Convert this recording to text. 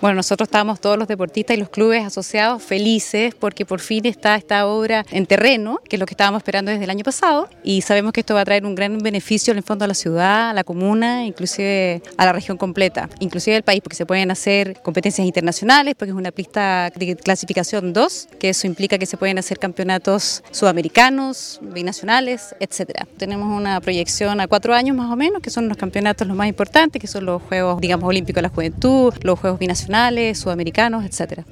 Bueno, nosotros estamos todos los deportistas y los clubes asociados felices porque por fin está esta obra en terreno, que es lo que estábamos esperando desde el año pasado, y sabemos que esto va a traer un gran beneficio en el fondo a la ciudad, a la comuna, inclusive a la región completa, inclusive al país, porque se pueden hacer competencias internacionales, porque es una pista de clasificación 2, que eso implica que se pueden hacer campeonatos sudamericanos, binacionales, etcétera. Tenemos una proyección a cuatro años más o menos, que son los campeonatos los más importantes, que son los Juegos, digamos, Olímpicos de la Juventud, los Juegos binacionales, sudamericanos, etcétera.